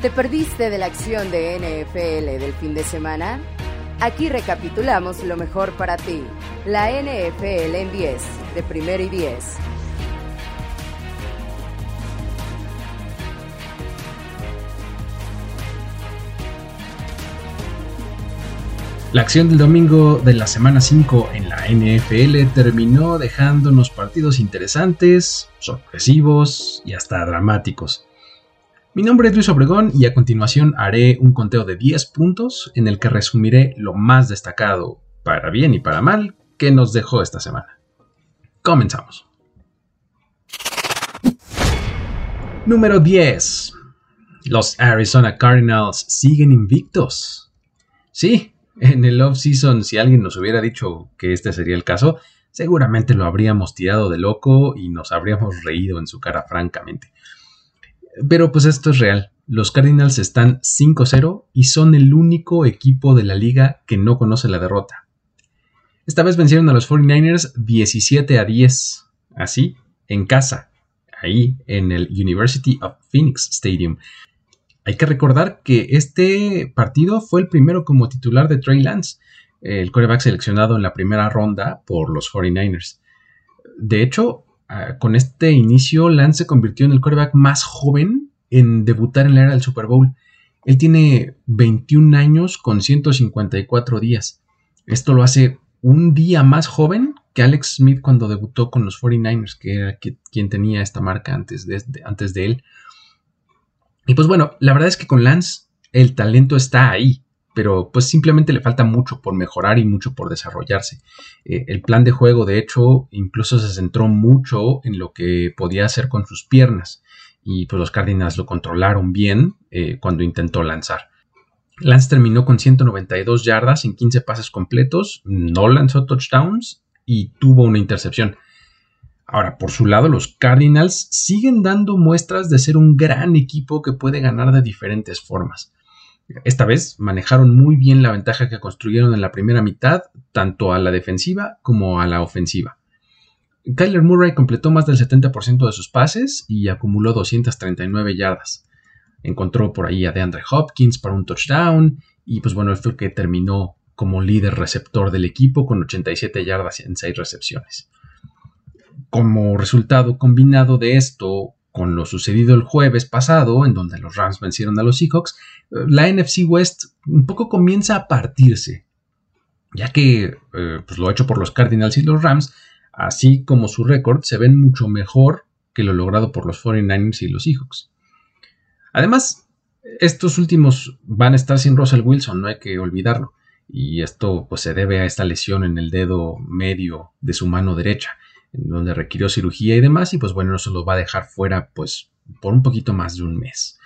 ¿Te perdiste de la acción de NFL del fin de semana? Aquí recapitulamos lo mejor para ti. La NFL en 10, de primero y 10. La acción del domingo de la semana 5 en la NFL terminó dejándonos partidos interesantes, sorpresivos y hasta dramáticos. Mi nombre es Luis Obregón y a continuación haré un conteo de 10 puntos en el que resumiré lo más destacado, para bien y para mal, que nos dejó esta semana. Comenzamos. Número 10. Los Arizona Cardinals siguen invictos. Sí, en el off-season, si alguien nos hubiera dicho que este sería el caso, seguramente lo habríamos tirado de loco y nos habríamos reído en su cara francamente. Pero pues esto es real. Los Cardinals están 5-0 y son el único equipo de la liga que no conoce la derrota. Esta vez vencieron a los 49ers 17 a 10, así, en casa, ahí en el University of Phoenix Stadium. Hay que recordar que este partido fue el primero como titular de Trey Lance, el quarterback seleccionado en la primera ronda por los 49ers. De hecho, Ah, con este inicio, Lance se convirtió en el quarterback más joven en debutar en la era del Super Bowl. Él tiene 21 años con 154 días. Esto lo hace un día más joven que Alex Smith cuando debutó con los 49ers, que era quien tenía esta marca antes de, antes de él. Y pues bueno, la verdad es que con Lance el talento está ahí pero pues simplemente le falta mucho por mejorar y mucho por desarrollarse. Eh, el plan de juego, de hecho, incluso se centró mucho en lo que podía hacer con sus piernas y pues los Cardinals lo controlaron bien eh, cuando intentó lanzar. Lance terminó con 192 yardas en 15 pases completos, no lanzó touchdowns y tuvo una intercepción. Ahora, por su lado, los Cardinals siguen dando muestras de ser un gran equipo que puede ganar de diferentes formas. Esta vez manejaron muy bien la ventaja que construyeron en la primera mitad, tanto a la defensiva como a la ofensiva. Kyler Murray completó más del 70% de sus pases y acumuló 239 yardas. Encontró por ahí a DeAndre Hopkins para un touchdown y pues bueno, el que terminó como líder receptor del equipo con 87 yardas en 6 recepciones. Como resultado combinado de esto, con lo sucedido el jueves pasado, en donde los Rams vencieron a los Seahawks, eh, la NFC West un poco comienza a partirse, ya que eh, pues lo hecho por los Cardinals y los Rams, así como su récord, se ven mucho mejor que lo logrado por los 49ers y los Seahawks. Además, estos últimos van a estar sin Russell Wilson, no hay que olvidarlo, y esto pues se debe a esta lesión en el dedo medio de su mano derecha donde requirió cirugía y demás, y pues bueno, no se lo va a dejar fuera pues por un poquito más de un mes.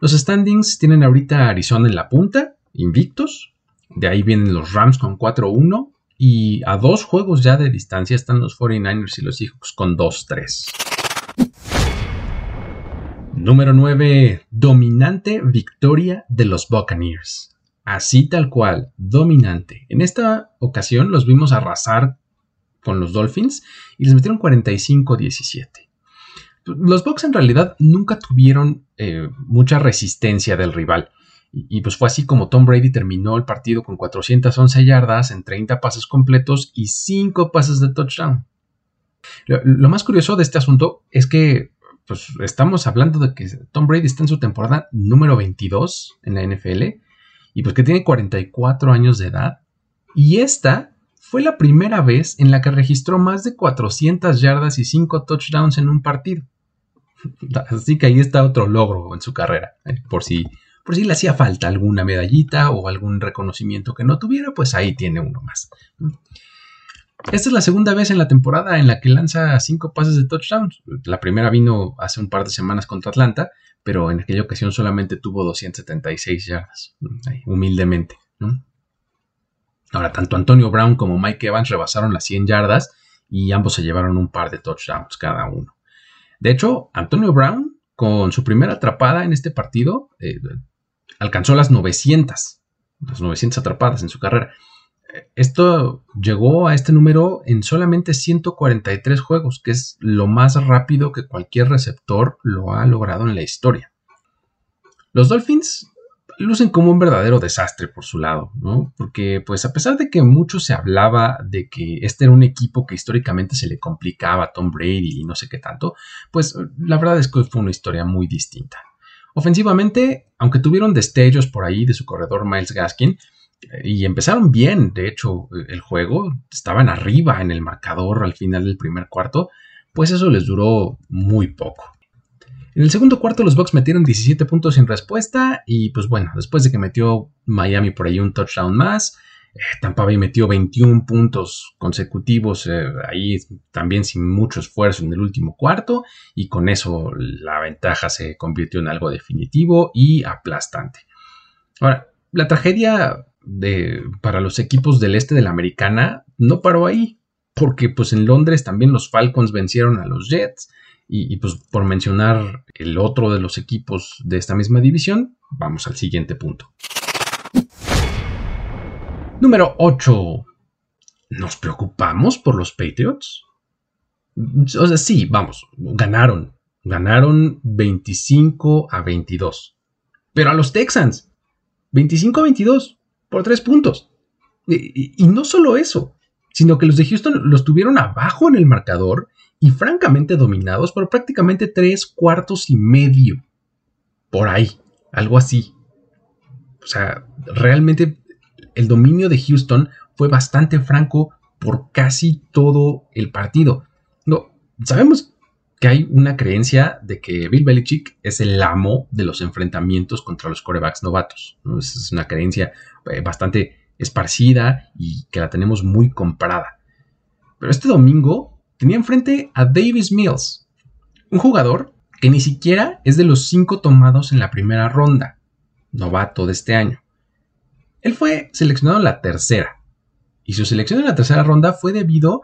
Los standings tienen ahorita Arizona en la punta, invictos, de ahí vienen los Rams con 4-1, y a dos juegos ya de distancia están los 49ers y los Seahawks con 2-3. Número 9. Dominante victoria de los Buccaneers. Así tal cual, dominante. En esta ocasión los vimos arrasar con los Dolphins y les metieron 45-17. Los Bucks en realidad nunca tuvieron eh, mucha resistencia del rival. Y, pues fue así como Tom Brady terminó el partido con 411 yardas en 30 pases completos y 5 pases de touchdown. Lo, más curioso de este asunto es que pues, estamos hablando de que Tom Brady está en su temporada número 22 en la NFL y pues que tiene 44 años de edad. Y esta fue la primera vez en la que registró más de 400 yardas y 5 touchdowns en un partido. Así que ahí está otro logro en su carrera. Eh, por, si, por si le hacía falta alguna medallita o algún reconocimiento que no tuviera, pues ahí tiene uno más. Esta es la segunda vez en la temporada en la que lanza 5 pases de touchdowns. La primera vino hace un par de semanas contra Atlanta, pero en aquella ocasión solamente tuvo 276 yardas, humildemente. Ahora, tanto Antonio Brown como Mike Evans rebasaron las 100 yardas y ambos se llevaron un par de touchdowns cada uno. De hecho, Antonio Brown, con su primera atrapada en este partido, eh, alcanzó las 900, las 900 atrapadas en su carrera. Esto llegó a este número en solamente 143 juegos, que es lo más rápido que cualquier receptor lo ha logrado en la historia. Los Dolphins lucen como un verdadero desastre por su lado, ¿no? Porque pues a pesar de que mucho se hablaba de que este era un equipo que históricamente se le complicaba a Tom Brady y no sé qué tanto, pues la verdad es que fue una historia muy distinta. Ofensivamente, aunque tuvieron destellos por ahí de su corredor Miles Gaskin, eh, y empezaron bien, de hecho, el juego, estaban arriba en el marcador al final del primer cuarto, pues eso les duró muy poco. En el segundo cuarto los Bucks metieron 17 puntos sin respuesta y pues bueno, después de que metió Miami por ahí un touchdown más, eh, Tampa Bay metió 21 puntos consecutivos eh, ahí también sin mucho esfuerzo en el último cuarto y con eso la ventaja se convirtió en algo definitivo y aplastante. Ahora, la tragedia de, para los equipos del este de la americana no paró ahí, porque pues en Londres también los Falcons vencieron a los Jets y, pues por mencionar el otro de los equipos de esta misma división, vamos al siguiente punto. Número 8. ¿Nos preocupamos por los Patriots? O sea, sí, vamos, ganaron. Ganaron 25 a 22. Pero a los Texans, 25 a 22, por 3 puntos. Y, y, no solo eso, sino que los de Houston los tuvieron abajo en el marcador y francamente dominados por prácticamente tres cuartos y medio. Por ahí, algo así. O sea, realmente el dominio de Houston fue bastante franco por casi todo el partido. No, sabemos que hay una creencia de que Bill Belichick es el amo de los enfrentamientos contra los corebacks novatos. Es una creencia eh, bastante esparcida y que la tenemos muy comparada. Pero este domingo tenía enfrente a Davis Mills, un jugador que ni siquiera es de los cinco tomados en la primera ronda, novato de este año. Él fue seleccionado en la tercera, y su selección en la tercera ronda fue debido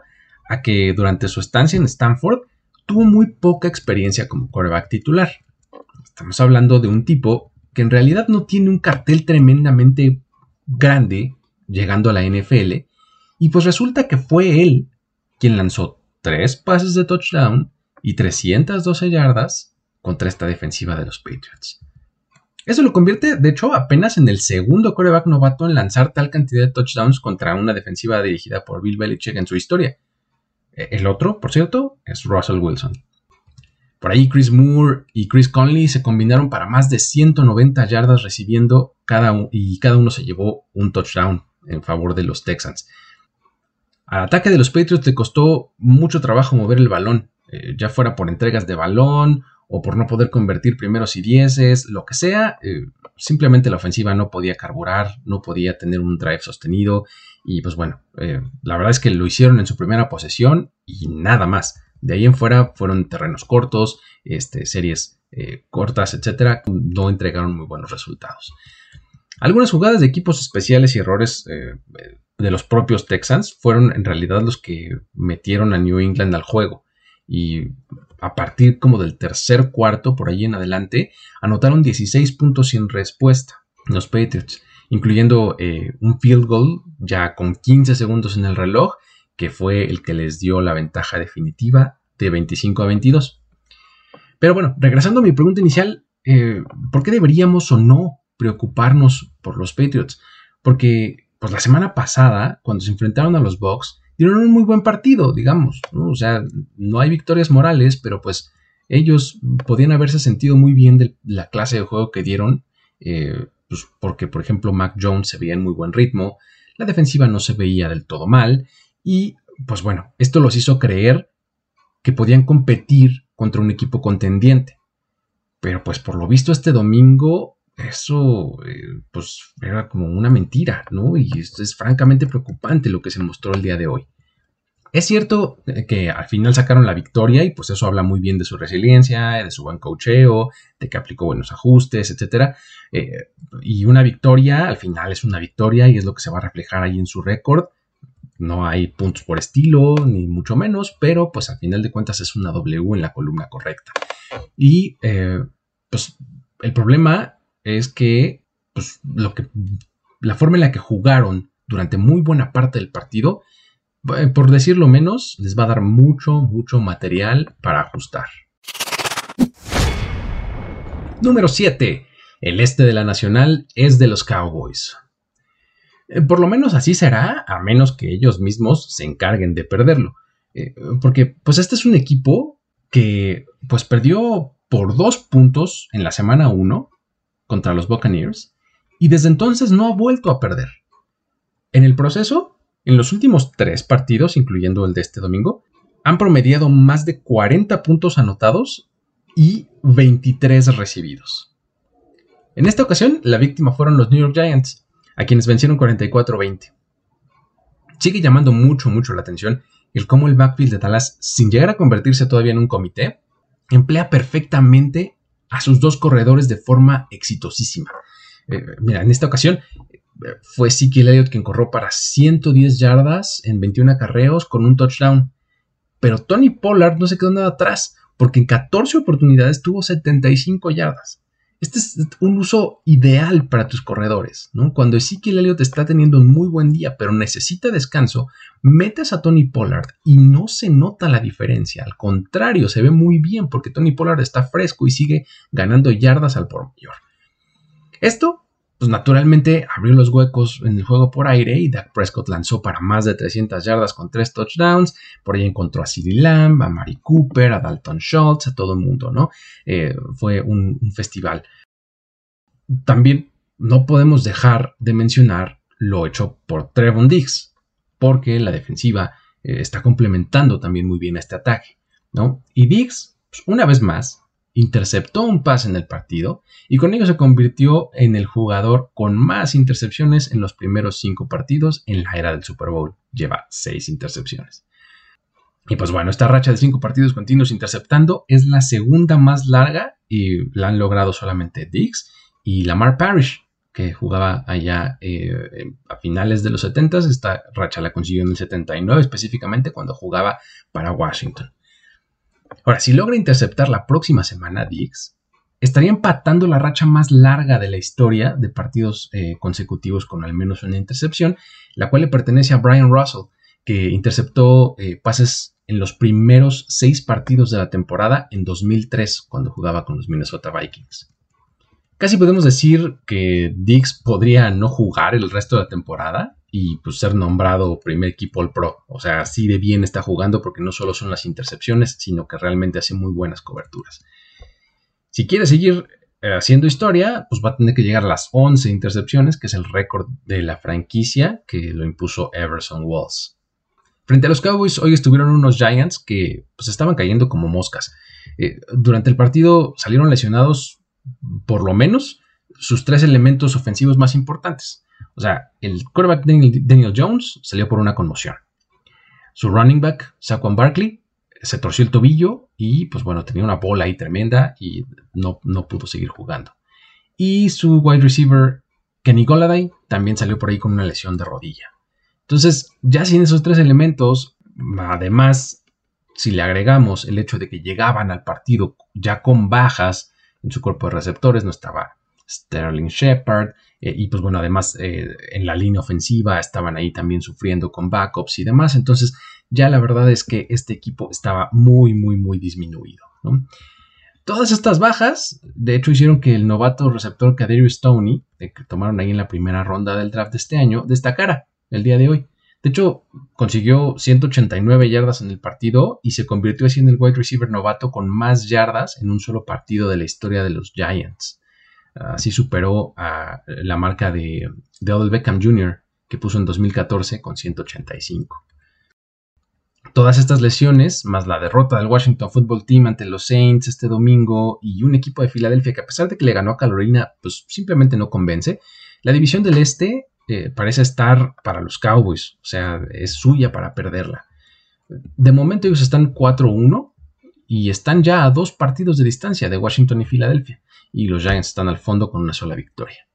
a que durante su estancia en Stanford tuvo muy poca experiencia como quarterback titular. Estamos hablando de un tipo que en realidad no tiene un cartel tremendamente grande llegando a la NFL, y pues resulta que fue él quien lanzó tres pases de touchdown y 312 yardas contra esta defensiva de los Patriots. Eso lo convierte, de hecho, apenas en el segundo coreback novato en lanzar tal cantidad de touchdowns contra una defensiva dirigida por Bill Belichick en su historia. E, el otro, por cierto, es Russell Wilson. Por ahí Chris Moore y Chris Conley se combinaron para más de 190 yardas recibiendo cada uno y cada uno se llevó un touchdown en favor de los Texans. Al ataque de los Patriots le costó mucho trabajo mover el balón, eh, ya fuera por entregas de balón o por no poder convertir primeros y dieces, lo que sea. Eh, simplemente la ofensiva no podía carburar, no podía tener un drive sostenido. Y pues bueno, eh, la verdad es que lo hicieron en su primera posesión y nada más. De ahí en fuera fueron terrenos cortos, este, series cortas, etcétera. No entregaron muy buenos resultados. Algunas jugadas de equipos especiales y errores de los propios Texans fueron en realidad los que metieron a New England al juego. Y a partir como del tercer cuarto, por ahí en adelante, anotaron 16 puntos sin respuesta los Patriots, incluyendo eh, un field goal ya con 15 segundos en el reloj, que fue el que les dio la ventaja definitiva de 25 a 22. Pero bueno, regresando a mi pregunta inicial, eh, ¿por qué deberíamos o no preocuparnos por los Patriots? Porque pues la semana pasada, cuando se enfrentaron a los Bucks, dieron un muy buen partido, digamos. O sea, no hay victorias morales, pero pues ellos podían haberse sentido muy bien de la clase de juego que dieron, eh, pues porque, por ejemplo, Mac Jones se veía en muy buen ritmo, la defensiva no se veía del todo mal, y pues bueno, esto los hizo creer que podían competir contra un equipo contendiente. Pero pues por lo visto este domingo eso eh, pues era como una mentira, ¿no? Y esto es francamente preocupante lo que se mostró el día de hoy. Es cierto eh, que al final sacaron la victoria y pues eso habla muy bien de su resiliencia, de su buen cocheo, de que aplicó buenos ajustes, etc. Eh, y una victoria al final es una victoria y es lo que se va a reflejar ahí en su récord. No hay puntos por estilo, ni mucho menos, pero pues al final de cuentas es una W en la columna correcta. Y pues el problema es que pues, lo que, la forma en la que jugaron durante muy buena parte del partido, eh, por decirlo menos, les va a dar mucho, mucho material para ajustar. Número 7. el este de la Nacional es de los Cowboys. Eh, por lo menos así será, a menos que ellos mismos se encarguen de perderlo. Eh, porque pues este es un equipo que pues perdió por dos puntos en la semana 1 contra los Buccaneers y desde entonces no ha vuelto a perder. En el proceso, en los últimos tres partidos, incluyendo el de este domingo, han promediado más de 40 puntos anotados y 23 recibidos. En esta ocasión, la víctima fueron los New York Giants, a quienes vencieron 44-20. Sigue llamando mucho, mucho la atención el cómo el backfield de Dallas, sin llegar a convertirse todavía en un comité, emplea perfectamente a sus dos corredores de forma exitosísima. Eh, mira, en esta ocasión eh, fue Ezekiel Elliott quien corrió para 110 yardas en 21 acarreos con un touchdown. Pero Tony Pollard no se quedó nada atrás, porque en 14 oportunidades tuvo 75 yardas. Este es un uso ideal para tus corredores, ¿no? Cuando Ezekiel Elliott está teniendo un muy buen día, pero necesita descanso, metes a Tony Pollard y no se nota la diferencia. Al contrario, se ve muy bien porque Tony Pollard está fresco y sigue ganando yardas al por mayor. Esto pues naturalmente abrió los huecos en el juego por aire y Dak Prescott lanzó para más de 300 yardas con 3 touchdowns. Por ahí encontró a CeeDee Lamb, a Mari Cooper, a Dalton Schultz, a todo el mundo, ¿no? Eh, fue un, festival. También no podemos dejar de mencionar lo hecho por Trevon Diggs, porque la defensiva eh, está complementando también muy bien este ataque, ¿no? Y Diggs, pues, una vez más, interceptó un pase en el partido y con ello se convirtió en el jugador con más intercepciones en los primeros cinco partidos en la era del Super Bowl. Lleva seis intercepciones. Y pues bueno, esta racha de cinco partidos continuos interceptando es la segunda más larga y la han logrado solamente Diggs y Lamar Parrish, que jugaba allá eh, a finales de los 70. Esta racha la consiguió en el 79 específicamente cuando jugaba para Washington. Ahora, si logra interceptar la próxima semana Diggs, estaría empatando la racha más larga de la historia de partidos eh, consecutivos con al menos una intercepción, la cual le pertenece a Brian Russell, que interceptó eh, pases en los primeros seis partidos de la temporada en 2003, cuando jugaba con los Minnesota Vikings. Casi podemos decir que Diggs podría no jugar el resto de la temporada y pues ser nombrado primer equipo All Pro. O sea, así de bien está jugando porque no solo son las intercepciones, sino que realmente hace muy buenas coberturas. Si quiere seguir eh, haciendo historia, pues va a tener que llegar a las 11 intercepciones, que es el récord de la franquicia que lo impuso Everson Walls. Frente a los Cowboys, hoy estuvieron unos Giants que pues, estaban cayendo como moscas. Eh, durante el partido salieron lesionados por lo menos sus tres elementos ofensivos más importantes. O sea, el quarterback Daniel, Jones salió por una conmoción. Su running back, Saquon Barkley, se torció el tobillo y, pues bueno, tenía una bola ahí tremenda y no, no pudo seguir jugando. Y su wide receiver, Kenny Golladay, también salió por ahí con una lesión de rodilla. Entonces, ya sin esos tres elementos, además, si le agregamos el hecho de que llegaban al partido ya con bajas en su cuerpo de receptores, no estaba Sterling Shepard, eh, y pues bueno, además eh, en la línea ofensiva estaban ahí también sufriendo con backups y demás. Entonces ya la verdad es que este equipo estaba muy, muy, muy disminuido. Todas estas bajas, de hecho, hicieron que el novato receptor Kadarius Stoney, que tomaron ahí en la primera ronda del draft de este año, destacara el día de hoy. De hecho, consiguió 189 yardas en el partido y se convirtió así en el wide receiver novato con más yardas en un solo partido de la historia de los Giants. Así superó a la marca de, de Odell Beckham Jr., que puso en 2014 con 185. Todas estas lesiones, más la derrota del Washington Football Team ante los Saints este domingo y un equipo de Filadelfia que a pesar de que le ganó a Carolina, pues simplemente no convence, la división del Este eh, parece estar para los Cowboys, o sea, es suya para perderla. De momento ellos están 4-1 y están ya a dos partidos de distancia de Washington y Filadelfia y los Giants están al fondo con una sola victoria.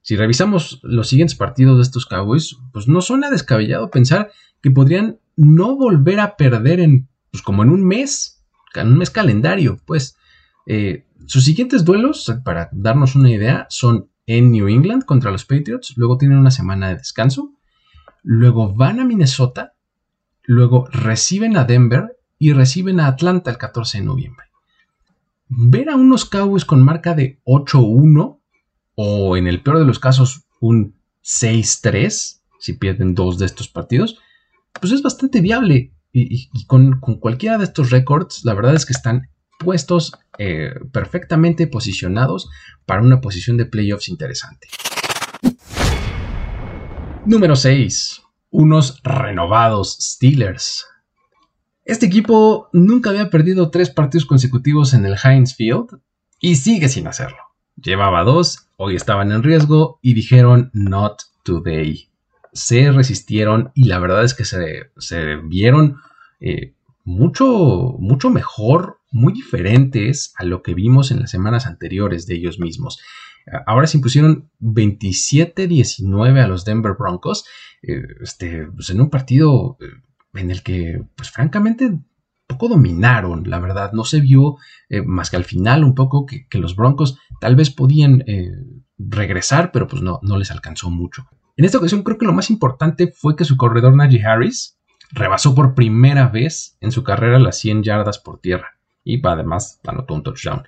Si revisamos los siguientes partidos de estos Cowboys, pues no suena descabellado pensar que podrían no volver a perder en, pues como en un mes, en un mes calendario, pues. Eh, sus siguientes duelos, para darnos una idea, son en New England contra los Patriots, luego tienen una semana de descanso, luego van a Minnesota, luego reciben a Denver y reciben a Atlanta el 14 de noviembre ver a unos Cowboys con marca de 8-1 o en el peor de los casos un 6-3, si pierden dos de estos partidos, pues es bastante viable. Y, con, cualquiera de estos récords, la verdad es que están puestos eh, perfectamente posicionados para una posición de playoffs interesante. Número 6. Unos renovados Steelers. Este equipo nunca había perdido tres partidos consecutivos en el Heinz Field y sigue sin hacerlo. Llevaba dos, hoy estaban en riesgo y dijeron not today. Se resistieron y la verdad es que se, vieron eh, mucho, mucho mejor, muy diferentes a lo que vimos en las semanas anteriores de ellos mismos. Ahora se impusieron 27-19 a los Denver Broncos, eh, este, pues en un partido eh, en el que, pues francamente, poco dominaron, la verdad. No se vio eh, más que al final un poco que, los Broncos tal vez podían regresar, pero pues no, no les alcanzó mucho. En esta ocasión creo que lo más importante fue que su corredor Najee Harris rebasó por primera vez en su carrera las 100 yardas por tierra y además anotó un touchdown.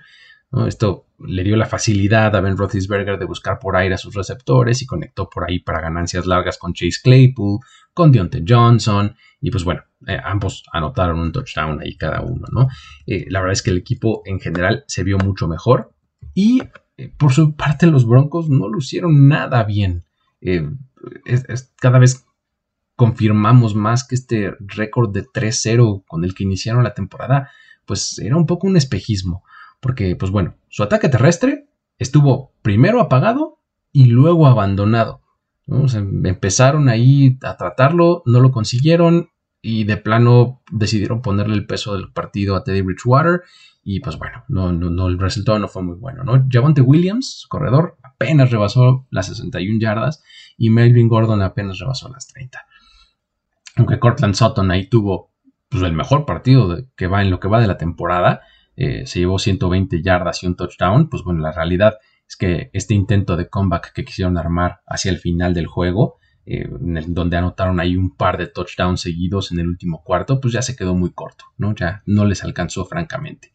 Esto le dio la facilidad a Ben Roethlisberger de buscar por aire a sus receptores y conectó por ahí para ganancias largas con Chase Claypool, con Deontay Johnson y pues bueno, eh, ambos anotaron un touchdown ahí cada uno, ¿no? Eh, la verdad es que el equipo en general se vio mucho mejor y eh, por su parte los Broncos no lo hicieron nada bien. cada vez confirmamos más que este récord de 3-0 con el que iniciaron la temporada, pues era un poco un espejismo porque, pues bueno, su ataque terrestre estuvo primero apagado y luego abandonado. empezaron ahí a tratarlo, no lo consiguieron y de plano decidieron ponerle el peso del partido a Teddy Bridgewater y pues bueno, no, no, el resultado no fue muy bueno, ¿no? Javante Williams, corredor, apenas rebasó las 61 yardas y Melvin Gordon apenas rebasó las 30. Aunque Cortland Sutton ahí tuvo pues, el mejor partido que va en lo que va de la temporada, eh, se llevó 120 yardas y un touchdown, pues bueno, la realidad es que este intento de comeback que quisieron armar hacia el final del juego, eh, en donde anotaron ahí un par de touchdowns seguidos en el último cuarto, pues ya se quedó muy corto, ¿no? Ya no les alcanzó francamente.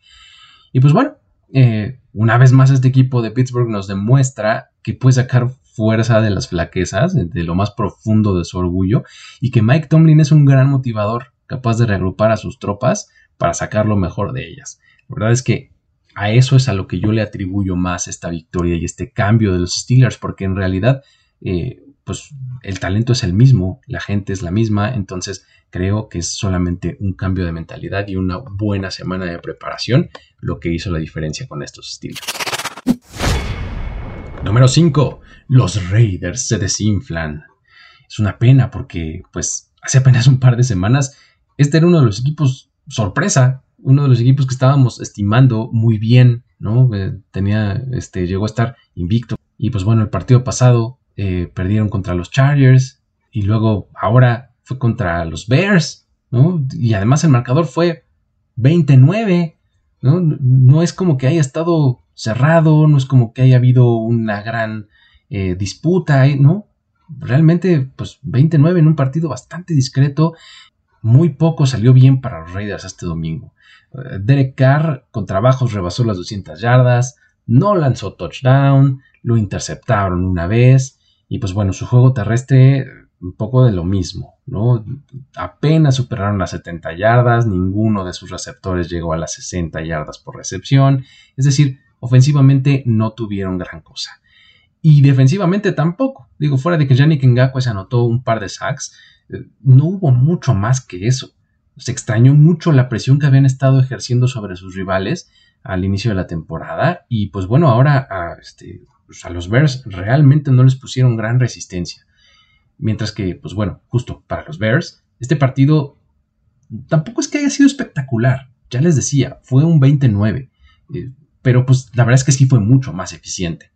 Y pues bueno, eh, una vez más este equipo de Pittsburgh nos demuestra que puede sacar fuerza de las flaquezas, de lo más profundo de su orgullo, y que Mike Tomlin es un gran motivador, capaz de reagrupar a sus tropas para sacar lo mejor de ellas. La verdad es que a eso es a lo que yo le atribuyo más esta victoria y este cambio de los Steelers, porque en realidad, eh, pues el talento es el mismo, la gente es la misma, entonces creo que es solamente un cambio de mentalidad y una buena semana de preparación lo que hizo la diferencia con estos Steelers. Número 5. Los Raiders se desinflan. Es una pena porque, pues, hace apenas un par de semanas, este era uno de los equipos sorpresa uno de los equipos que estábamos estimando muy bien, ¿no? Eh, tenía, este, llegó a estar invicto. Y pues bueno, el partido pasado eh, perdieron contra los Chargers y luego ahora fue contra los Bears, ¿no? Y además el marcador fue 29, ¿no? No es como que haya estado cerrado, no es como que haya habido una gran eh, disputa, ¿no? Realmente, pues 29 en un partido bastante discreto. Muy poco salió bien para los Raiders este domingo. Derek Carr con trabajos rebasó las 200 yardas, no lanzó touchdown, lo interceptaron una vez y pues bueno, su juego terrestre un poco de lo mismo, ¿no? Apenas superaron las 70 yardas, ninguno de sus receptores llegó a las 60 yardas por recepción, es decir, ofensivamente no tuvieron gran cosa. Y defensivamente tampoco. Digo, fuera de que Yannick Ngakwe se anotó un par de sacks, eh, no hubo mucho más que eso se extrañó mucho la presión que habían estado ejerciendo sobre sus rivales al inicio de la temporada y pues bueno, ahora a, este, pues, a los Bears realmente no les pusieron gran resistencia. Mientras que, pues bueno, justo para los Bears, este partido tampoco es que haya sido espectacular. Ya les decía, fue un 29. Eh, pero pues la verdad es que sí fue mucho más eficiente.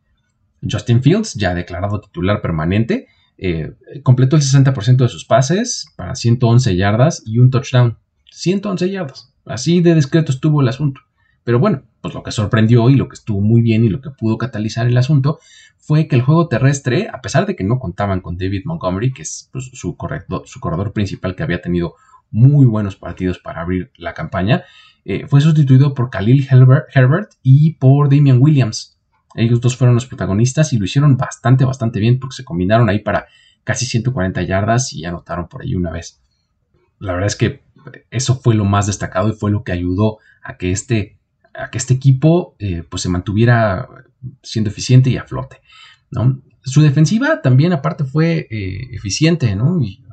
Justin Fields, ya declarado titular permanente, eh, completó el 60% de sus pases para 111 yardas y un touchdown. 111 yardas. Así de discreto estuvo el asunto. Pero bueno, pues lo que sorprendió y lo que estuvo muy bien y lo que pudo catalizar el asunto fue que el juego terrestre, a pesar de que no contaban con David Montgomery, que es pues, su, su corredor principal que había tenido muy buenos partidos para abrir la campaña, eh, fue sustituido por Khalil Herbert y por Damian Williams. Ellos dos fueron los protagonistas y lo hicieron bastante, bastante bien porque se combinaron ahí para casi 140 yardas y anotaron por ahí una vez. La verdad es que eso fue lo más destacado y fue lo que ayudó a que este, a que este equipo eh, pues se mantuviera siendo eficiente y a flote. ¿no? Su defensiva también aparte fue eh, eficiente ¿no? y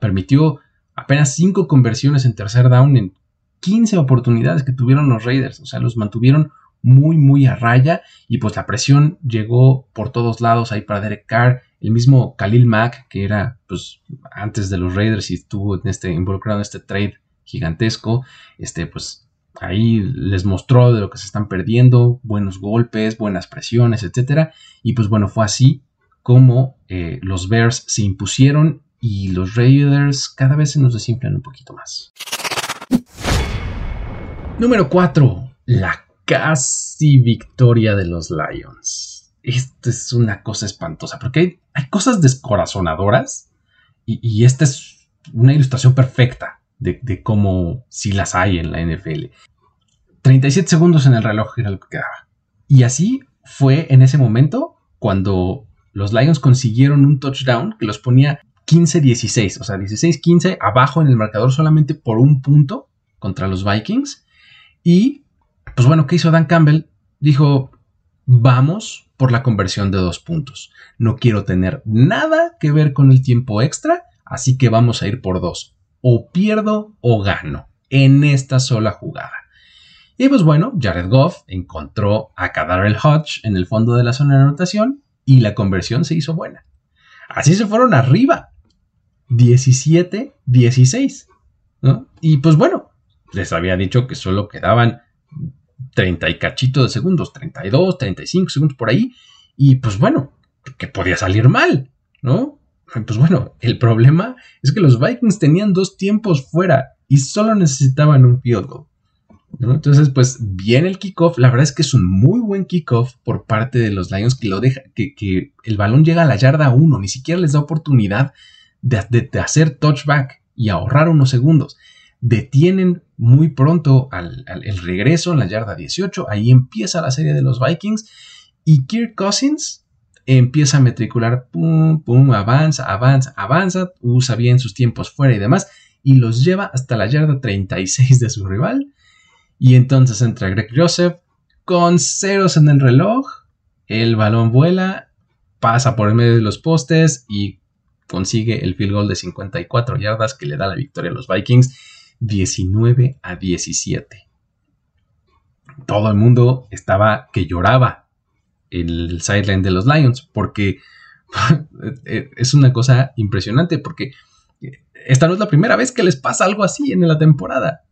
permitió apenas 5 conversiones en tercer down en 15 oportunidades que tuvieron los Raiders. O sea, los mantuvieron muy, muy a raya y pues la presión llegó por todos lados ahí para Derek Carr. El mismo Khalil Mack, que era pues antes de los Raiders y estuvo en este, involucrado en este trade gigantesco, este pues ahí les mostró de lo que se están perdiendo, buenos golpes, buenas presiones, etcétera. Y pues bueno, fue así como eh, los Bears se impusieron y los Raiders cada vez se nos desinflan un poquito más. Número 4. La casi victoria de los Lions. Esto es una cosa espantosa porque hay, cosas descorazonadoras y, esta es una ilustración perfecta de, de cómo si las hay en la NFL. 37 segundos en el reloj era lo que quedaba. Y así fue en ese momento cuando los Lions consiguieron un touchdown que los ponía 15-16, o sea, 16-15 abajo en el marcador solamente por un punto contra los Vikings. Y, pues bueno, ¿qué hizo Dan Campbell? Dijo, vamos por la conversión de dos puntos. No quiero tener nada que ver con el tiempo extra, así que vamos a ir por dos. O pierdo o gano en esta sola jugada. Y pues bueno, Jared Goff encontró a Kadarel Hodge en el fondo de la zona de anotación y la conversión se hizo buena. Así se fueron arriba. 17-16. Y pues bueno, les había dicho que solo quedaban 30 y cachito de segundos, 32, 35 segundos por ahí. Y pues bueno, que podía salir mal, ¿no? Pues bueno, el problema es que los Vikings tenían dos tiempos fuera y solo necesitaban un field goal. Entonces, pues viene el kickoff. La verdad es que es un muy buen kickoff por parte de los Lions que lo deja, que, el balón llega a la yarda 1, ni siquiera les da oportunidad de hacer touchback y ahorrar unos segundos detienen muy pronto al, el regreso en la yarda 18, ahí empieza la serie de los Vikings y Kirk Cousins empieza a matricular, pum, pum, avanza, avanza, avanza, usa bien sus tiempos fuera y demás y los lleva hasta la yarda 36 de su rival. Y entonces entra Greg Joseph con ceros en el reloj, el balón vuela, pasa por el medio de los postes y consigue el field goal de 54 yardas que le da la victoria a los Vikings 19 a 17. Todo el mundo estaba que lloraba el sideline de los Lions porque es una cosa impresionante porque esta no es la primera vez que les pasa algo así en la temporada.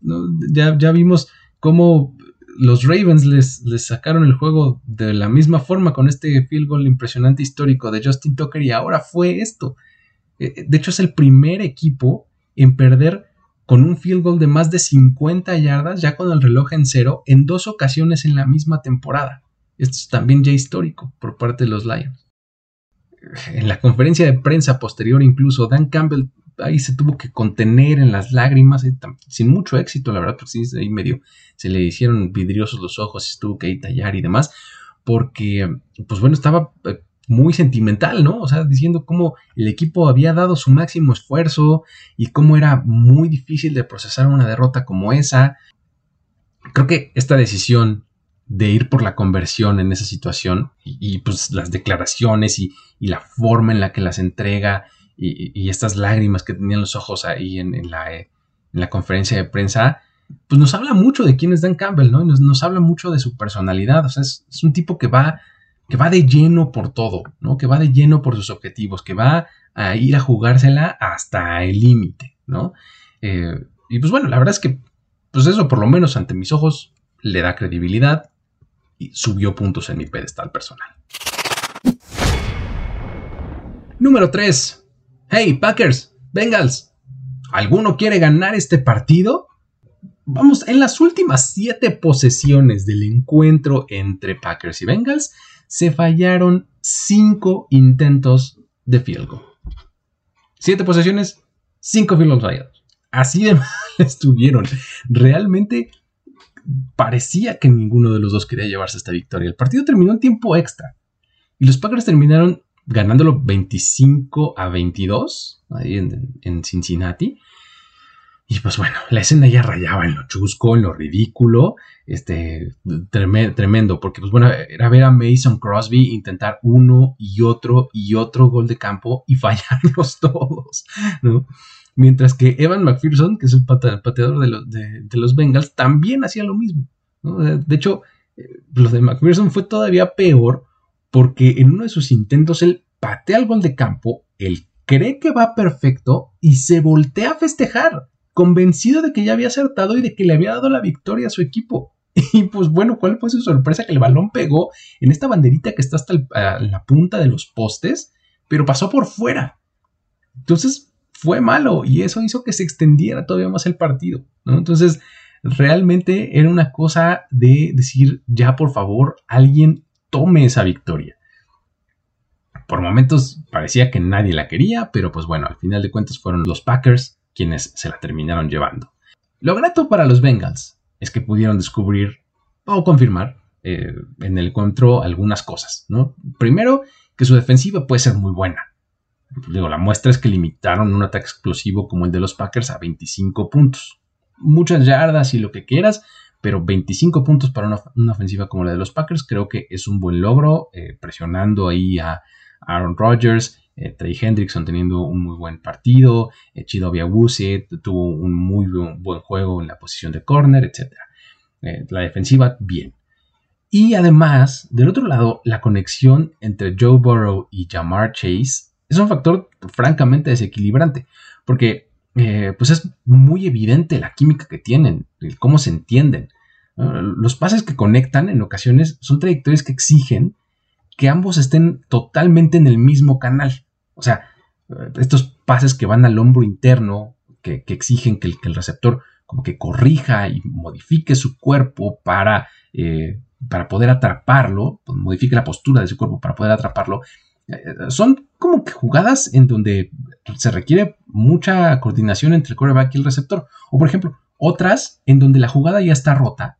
Ya, ya, vimos cómo los Ravens les, les, sacaron el juego de la misma forma con este field goal impresionante histórico de Justin Tucker y ahora fue esto. Eh, de hecho es el primer equipo en perder con un field goal de más de 50 yardas, ya con el reloj en cero, en dos ocasiones en la misma temporada. Esto es también ya histórico por parte de los Lions. En la conferencia de prensa posterior, incluso Dan Campbell ahí se tuvo que contener en las lágrimas, sin mucho éxito, la verdad, porque sí, ahí medio se le hicieron vidriosos los ojos y tuvo que ahí tallar y demás, porque, pues bueno, estaba eh, muy sentimental, ¿no? O sea, diciendo cómo el equipo había dado su máximo esfuerzo y cómo era muy difícil de procesar una derrota como esa. Creo que esta decisión de ir por la conversión en esa situación y, pues las declaraciones y, la forma en la que las entrega y, estas lágrimas que tenían los ojos ahí en, la, en, la, conferencia de prensa, pues nos habla mucho de quién es Dan Campbell, ¿no? Y nos, habla mucho de su personalidad, o sea, es un tipo que va que va de lleno por todo, ¿no? Que va de lleno por sus objetivos, que va a ir a jugársela hasta el límite, ¿no? Eh, y pues bueno, la verdad es que, pues eso por lo menos ante mis ojos le da credibilidad y subió puntos en mi pedestal personal. Número 3. Hey, Packers, Bengals, ¿alguno quiere ganar este partido? Vamos, en las últimas siete posesiones del encuentro entre Packers y Bengals, se fallaron cinco intentos de field goal. Siete posesiones, cinco field goals fallados. Así de mal estuvieron. Realmente parecía que ninguno de los dos quería llevarse esta victoria. El partido terminó en tiempo extra y los Packers terminaron ganándolo 25 a 22 ahí en, Cincinnati. Y pues bueno, la escena ya rayaba en lo chusco, en lo ridículo, este, tremendo, porque pues bueno, era ver a Mason Crosby intentar uno y otro y otro gol de campo y fallarlos todos, ¿no? Mientras que Evan McPherson, que es el, pateador de, los Bengals, también hacía lo mismo. De hecho, eh, lo de McPherson fue todavía peor porque en uno de sus intentos él patea el gol de campo, él cree que va perfecto y se voltea a festejar, convencido de que ya había acertado y de que le había dado la victoria a su equipo. Y pues bueno, ¿cuál fue su sorpresa? Que el balón pegó en esta banderita que está hasta la punta de los postes, pero pasó por fuera. Entonces fue malo y eso hizo que se extendiera todavía más el partido. Entonces realmente era una cosa de decir, ya por favor, alguien tome esa victoria. Por momentos parecía que nadie la quería, pero pues bueno, al final de cuentas fueron los Packers quienes se la terminaron llevando. Lo grato para los Bengals es que pudieron descubrir o confirmar eh, en el encuentro algunas cosas, ¿no? Primero, que su defensiva puede ser muy buena. La muestra es que limitaron un ataque explosivo como el de los Packers a 25 puntos. Muchas yardas y lo que quieras, pero 25 puntos para una, ofensiva como la de los Packers creo que es un buen logro, eh, presionando ahí a, Aaron Rodgers, eh, Trey Hendrickson teniendo un muy buen partido, eh, Chido tuvo un muy buen, juego en la posición de corner, etc. Eh, la defensiva, bien. Y además, del otro lado, la conexión entre Joe Burrow y Jamar Chase es un factor francamente desequilibrante, porque eh, pues es muy evidente la química que tienen, cómo se entienden. Los pases que conectan en ocasiones son trayectorias que exigen que ambos estén totalmente en el mismo canal. O sea, eh, estos pases que van al hombro interno, que, exigen que el, receptor como que corrija y modifique su cuerpo para, eh, para poder atraparlo, pues, modifique la postura de su cuerpo para poder atraparlo, eh, son como que jugadas en donde se requiere mucha coordinación entre el quarterback y el receptor. O por ejemplo, otras en donde la jugada ya está rota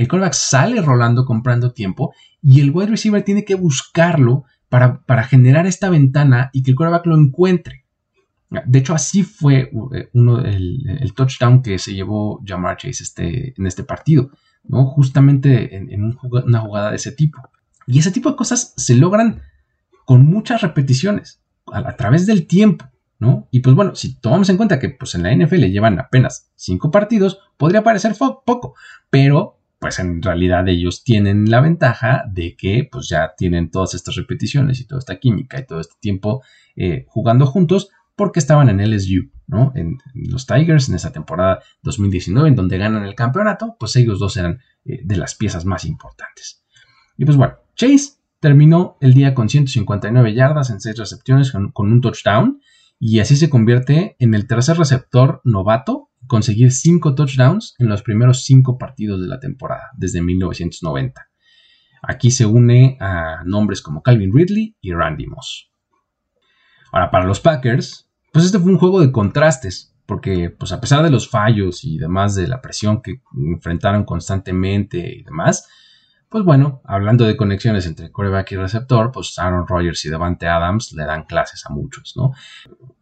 el quarterback sale rolando comprando tiempo y el wide receiver tiene que buscarlo para, para generar esta ventana y que el quarterback lo encuentre. De hecho, así fue eh, uno, el, touchdown que se llevó Jamar Chase este, en este partido, ¿no? justamente en, una jugada de ese tipo. Y ese tipo de cosas se logran con muchas repeticiones, a, través del tiempo. ¿no? Y pues bueno, si tomamos en cuenta que pues en la NFL llevan apenas cinco partidos, podría parecer poco, pero pues en realidad ellos tienen la ventaja de que pues ya tienen todas estas repeticiones y toda esta química y todo este tiempo eh, jugando juntos porque estaban en LSU, ¿no? En, los Tigers en esa temporada 2019 en donde ganan el campeonato, pues ellos dos eran eh, de las piezas más importantes. Y pues bueno, Chase terminó el día con 159 yardas en 6 recepciones con un touchdown y así se convierte en el tercer receptor novato conseguir cinco touchdowns en los primeros cinco partidos de la temporada, desde 1990. Aquí se une a nombres como Calvin Ridley y Randy Moss. Ahora, para los Packers, pues este fue un juego de contrastes, porque pues a pesar de los fallos y demás de la presión que enfrentaron constantemente y demás, pues bueno, hablando de conexiones entre coreback y receptor, pues Aaron Rodgers y Devante Adams le dan clases a muchos, ¿no?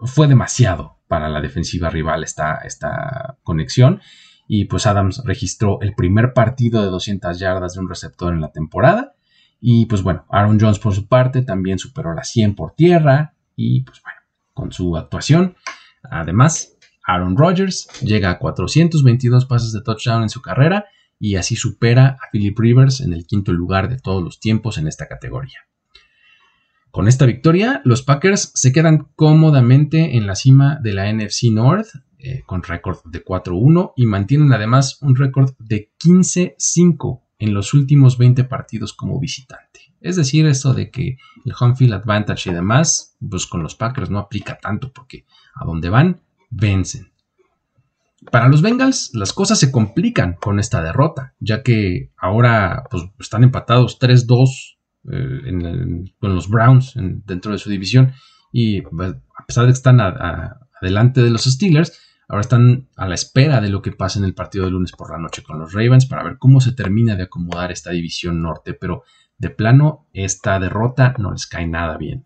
Fue demasiado para la defensiva rival esta, esta conexión y pues Adams registró el primer partido de 200 yardas de un receptor en la temporada y pues bueno, Aaron Jones por su parte también superó las 100 por tierra y pues bueno, con su actuación, además Aaron Rodgers llega a 422 pases de touchdown en su carrera y así supera a Philip Rivers en el quinto lugar de todos los tiempos en esta categoría. Con esta victoria, los Packers se quedan cómodamente en la cima de la NFC North eh, con récord de 4-1 y mantienen además un récord de 15-5 en los últimos 20 partidos como visitante. Es decir, esto de que el home field advantage y demás, pues con los Packers no aplica tanto porque a donde van, vencen. Para los Bengals, las cosas se complican con esta derrota, ya que ahora pues, están empatados 3-2 eh, con los Browns dentro de su división. Y pues, a pesar de que están adelante de los Steelers, Ahora están a la espera de lo que pase en el partido de lunes por la noche con los Ravens para ver cómo se termina de acomodar esta división norte, pero de plano esta derrota no les cae nada bien.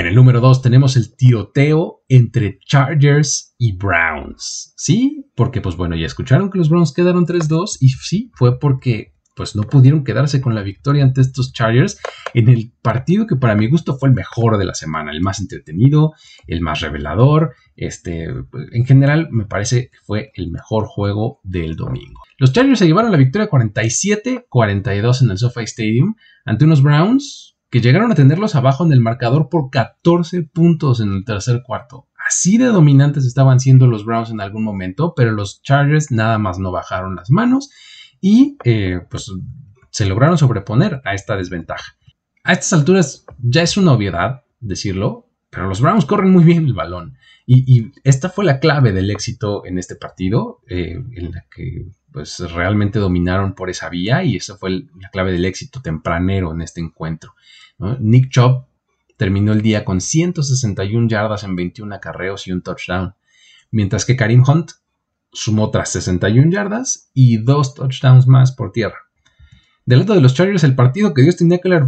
En el número 2 tenemos el tiroteo entre Chargers y Browns. ¿Sí? Porque pues bueno, ya escucharon que los Browns quedaron 3-2 y sí, fue porque pues no pudieron quedarse con la victoria ante estos Chargers en el partido que para mi gusto fue el mejor de la semana, el más entretenido, el más revelador, este, en general me parece que fue el mejor juego del domingo. Los Chargers se llevaron la victoria 47-42 en el SoFi Stadium ante unos Browns que llegaron a tenerlos abajo en el marcador por 14 puntos en el tercer cuarto. Así de dominantes estaban siendo los Browns en algún momento, pero los Chargers nada más no bajaron las manos y eh, pues se lograron sobreponer a esta desventaja. A estas alturas ya es una obviedad decirlo, pero los Browns corren muy bien el balón. Y, esta fue la clave del éxito en este partido, eh, en la que pues realmente dominaron por esa vía y esa fue la clave del éxito tempranero en este encuentro. Nick Chubb terminó el día con 161 yardas en 21 acarreos y un touchdown, mientras que Karim Hunt sumó otras 61 yardas y dos touchdowns más por tierra. Del lado de los Chargers, el partido que dio Austin Eckler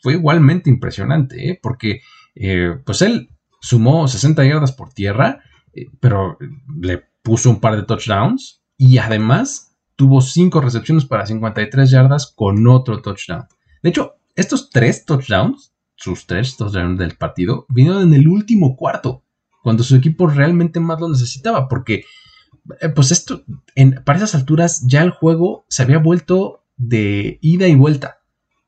fue igualmente impresionante, ¿eh? porque eh, pues él sumó 60 yardas por tierra, eh, pero le puso un par de touchdowns y además tuvo 5 recepciones para 53 yardas con otro touchdown. De hecho, estos tres touchdowns, sus tres touchdowns del partido, vinieron en el último cuarto, cuando su equipo realmente más lo necesitaba, porque eh, pues esto, en, para esas alturas ya el juego se había vuelto de ida y vuelta,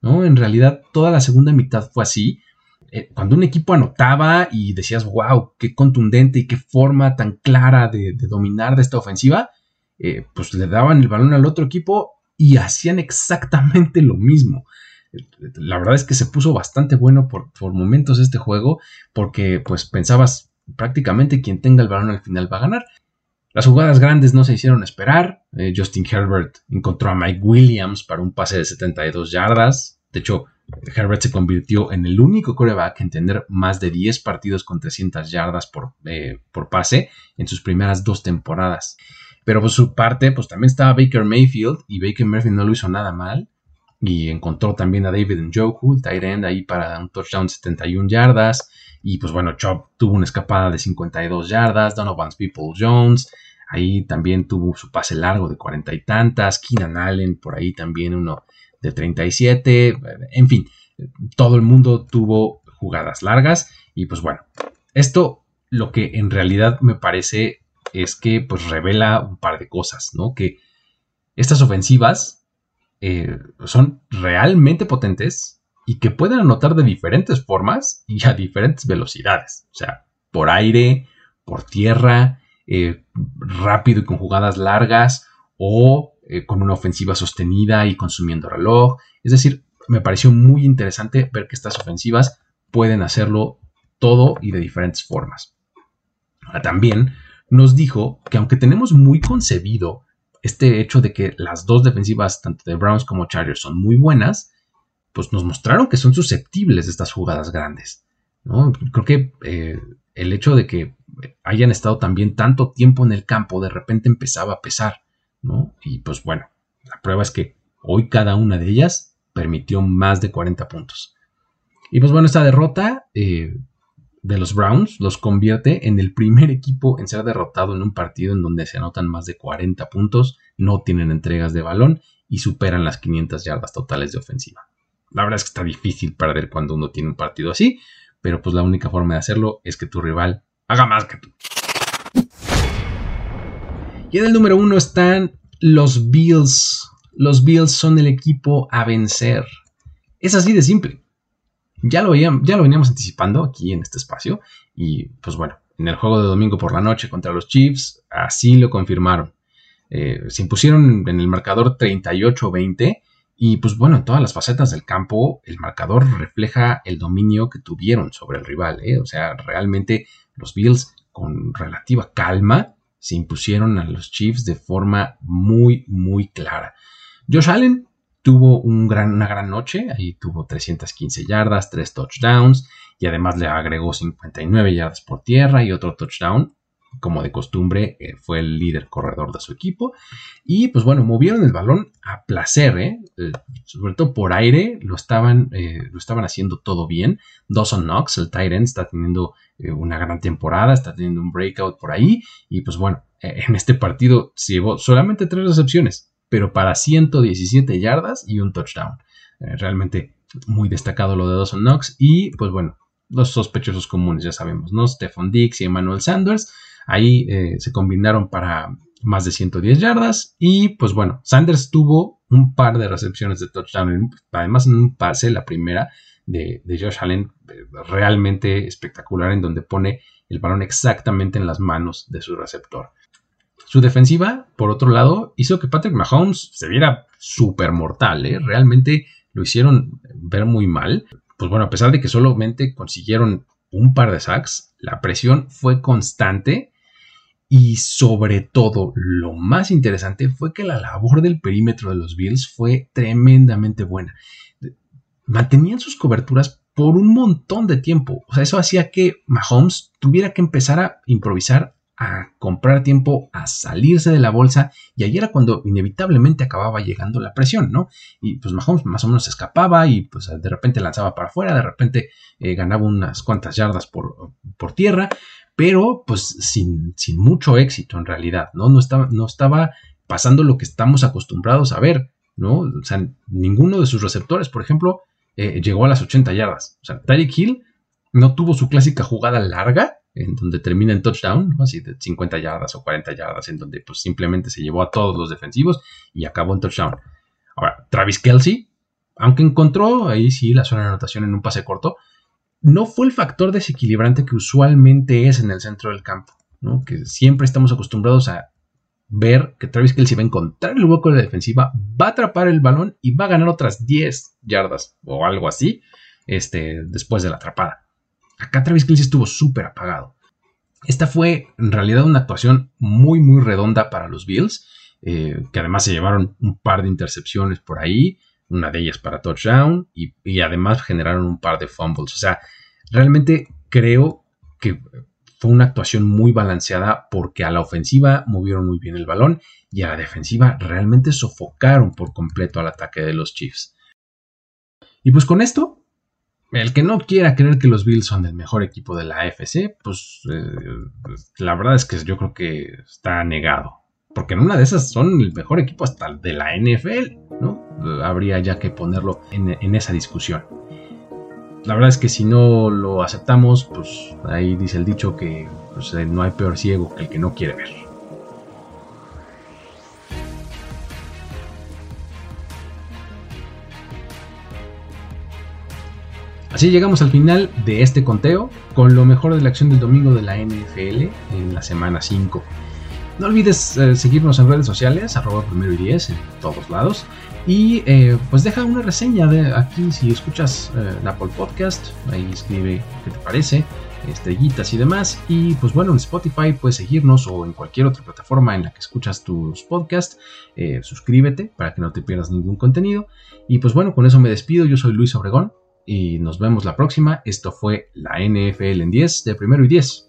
¿no? En realidad toda la segunda mitad fue así. Eh, cuando un equipo anotaba y decías, wow, qué contundente y qué forma tan clara de, dominar de esta ofensiva, eh, pues le daban el balón al otro equipo y hacían exactamente lo mismo la verdad es que se puso bastante bueno por, momentos este juego, porque pues pensabas prácticamente quien tenga el balón al final va a ganar. Las jugadas grandes no se hicieron esperar. Eh, Justin Herbert encontró a Mike Williams para un pase de 72 yardas. De hecho, Herbert se convirtió en el único coreback en tener más de 10 partidos con 300 yardas por, eh, por pase en sus primeras dos temporadas. Pero por su parte, pues también estaba Baker Mayfield y Baker Mayfield no lo hizo nada mal y encontró también a David Njoku, el tight end, ahí para un touchdown de 71 yardas. Y pues bueno, Chop tuvo una escapada de 52 yardas. Donovan's People Jones, ahí también tuvo su pase largo de 40 y tantas. Keenan Allen, por ahí también uno de 37. En fin, todo el mundo tuvo jugadas largas. Y pues bueno, esto lo que en realidad me parece es que pues revela un par de cosas, ¿no? Que estas ofensivas eh, son realmente potentes y que pueden anotar de diferentes formas y a diferentes velocidades. O sea, por aire, por tierra, eh, rápido y con jugadas largas o eh, con una ofensiva sostenida y consumiendo reloj. Es decir, me pareció muy interesante ver que estas ofensivas pueden hacerlo todo y de diferentes formas. también nos dijo que aunque tenemos muy concebido este hecho de que las dos defensivas, tanto de Browns como Chargers, son muy buenas, pues nos mostraron que son susceptibles de estas jugadas grandes. ¿no? Creo que eh, el hecho de que hayan estado también tanto tiempo en el campo de repente empezaba a pesar. Y pues bueno, la prueba es que hoy cada una de ellas permitió más de 40 puntos. Y pues bueno, esta derrota eh, de los Browns los convierte en el primer equipo en ser derrotado en un partido en donde se anotan más de 40 puntos, no tienen entregas de balón y superan las 500 yardas totales de ofensiva. La verdad es que está difícil perder cuando uno tiene un partido así, pero pues la única forma de hacerlo es que tu rival haga más que tú. Y en el número uno están los Bills. Los Bills son el equipo a vencer. Es así de simple. Ya lo, ya lo veníamos anticipando aquí en este espacio y pues bueno, en el juego de domingo por la noche contra los Chiefs, así lo confirmaron. Eh, se impusieron en el marcador 38-20 y pues bueno, en todas las facetas del campo el marcador refleja el dominio que tuvieron sobre el rival. ¿eh? O sea, realmente los Bills con relativa calma se impusieron a los Chiefs de forma muy, muy clara. Josh Allen tuvo una gran noche, ahí tuvo 315 yardas, 3 touchdowns y además le agregó 59 yardas por tierra y otro touchdown. Como de costumbre, eh, fue el líder corredor de su equipo. Y pues bueno, movieron el balón a placer, ¿eh? eh sobre todo por aire, lo estaban, lo estaban haciendo todo bien. Dawson Knox, el tight está teniendo una gran temporada, está teniendo un breakout por ahí. Y pues bueno, en este partido se llevó solamente tres recepciones, pero para 117 yardas y un touchdown. Realmente muy destacado lo de Dawson Knox. Y pues bueno, los sospechosos comunes, ya sabemos, ¿no? Stephon Dix y Emmanuel Sanders. Ahí eh, se combinaron para más de 110 yardas. Y pues bueno, Sanders tuvo un par de recepciones de touchdown. Además, un pase, la primera de, de Josh Allen, eh, realmente espectacular, en donde pone el balón exactamente en las manos de su receptor. Su defensiva, por otro lado, hizo que Patrick Mahomes se viera súper mortal. ¿eh? Realmente lo hicieron ver muy mal. Pues bueno, a pesar de que solamente consiguieron un par de sacks, la presión fue constante y sobre todo lo más interesante fue que la labor del perímetro de los Bills fue tremendamente buena. Mantenían sus coberturas por un montón de tiempo. O sea, eso hacía que Mahomes tuviera que empezar a improvisar a comprar tiempo, a salirse de la bolsa, y ahí era cuando inevitablemente acababa llegando la presión, ¿no? Y pues Mahomes más o menos escapaba y pues de repente lanzaba para afuera, de repente eh, ganaba unas cuantas yardas por, por tierra, pero pues sin, sin, mucho éxito en realidad, ¿no? No estaba, no estaba pasando lo que estamos acostumbrados a ver, ¿no? O sea, ninguno de sus receptores, por ejemplo, eh, llegó a las 80 yardas. O sea, Tyreek Hill no tuvo su clásica jugada larga, en donde termina en touchdown, así de 50 yardas o 40 yardas, en donde pues simplemente se llevó a todos los defensivos y acabó en touchdown. Ahora, Travis Kelsey, aunque encontró ahí sí la zona de anotación en un pase corto, no fue el factor desequilibrante que usualmente es en el centro del campo, ¿no? que siempre estamos acostumbrados a ver que Travis Kelsey va a encontrar el hueco de la defensiva, va a atrapar el balón y va a ganar otras 10 yardas o algo así este, después de la atrapada. Acá Travis Kelsey estuvo súper apagado. Esta fue en realidad una actuación muy, muy redonda para los Bills, eh, que además se llevaron un par de intercepciones por ahí, una de ellas para touchdown, y, además generaron un par de fumbles. O sea, realmente creo que fue una actuación muy balanceada porque a la ofensiva movieron muy bien el balón y a la defensiva realmente sofocaron por completo al ataque de los Chiefs. Y pues con esto el que no quiera creer que los Bills son el mejor equipo de la AFC, pues, eh, la verdad es que yo creo que está negado. Porque en una de esas son el mejor equipo hasta de la NFL, ¿no? Habría ya que ponerlo en, esa discusión. La verdad es que si no lo aceptamos, pues ahí dice el dicho que pues, no hay peor ciego que el que no quiere ver. Así llegamos al final de este conteo con lo mejor de la acción del domingo de la NFL en la semana 5. No olvides eh, seguirnos en redes sociales, arroba primero y 10 en todos lados. Y eh, pues deja una reseña de aquí si escuchas eh, Apple Podcast, ahí escribe qué te parece, estrellitas y demás. Y pues bueno, en Spotify puedes seguirnos o en cualquier otra plataforma en la que escuchas tus podcasts. suscríbete para que no te pierdas ningún contenido. Y pues bueno, con eso me despido. Yo soy Luis Obregón y nos vemos la próxima. Esto fue la NFL en 10 de primero y 10.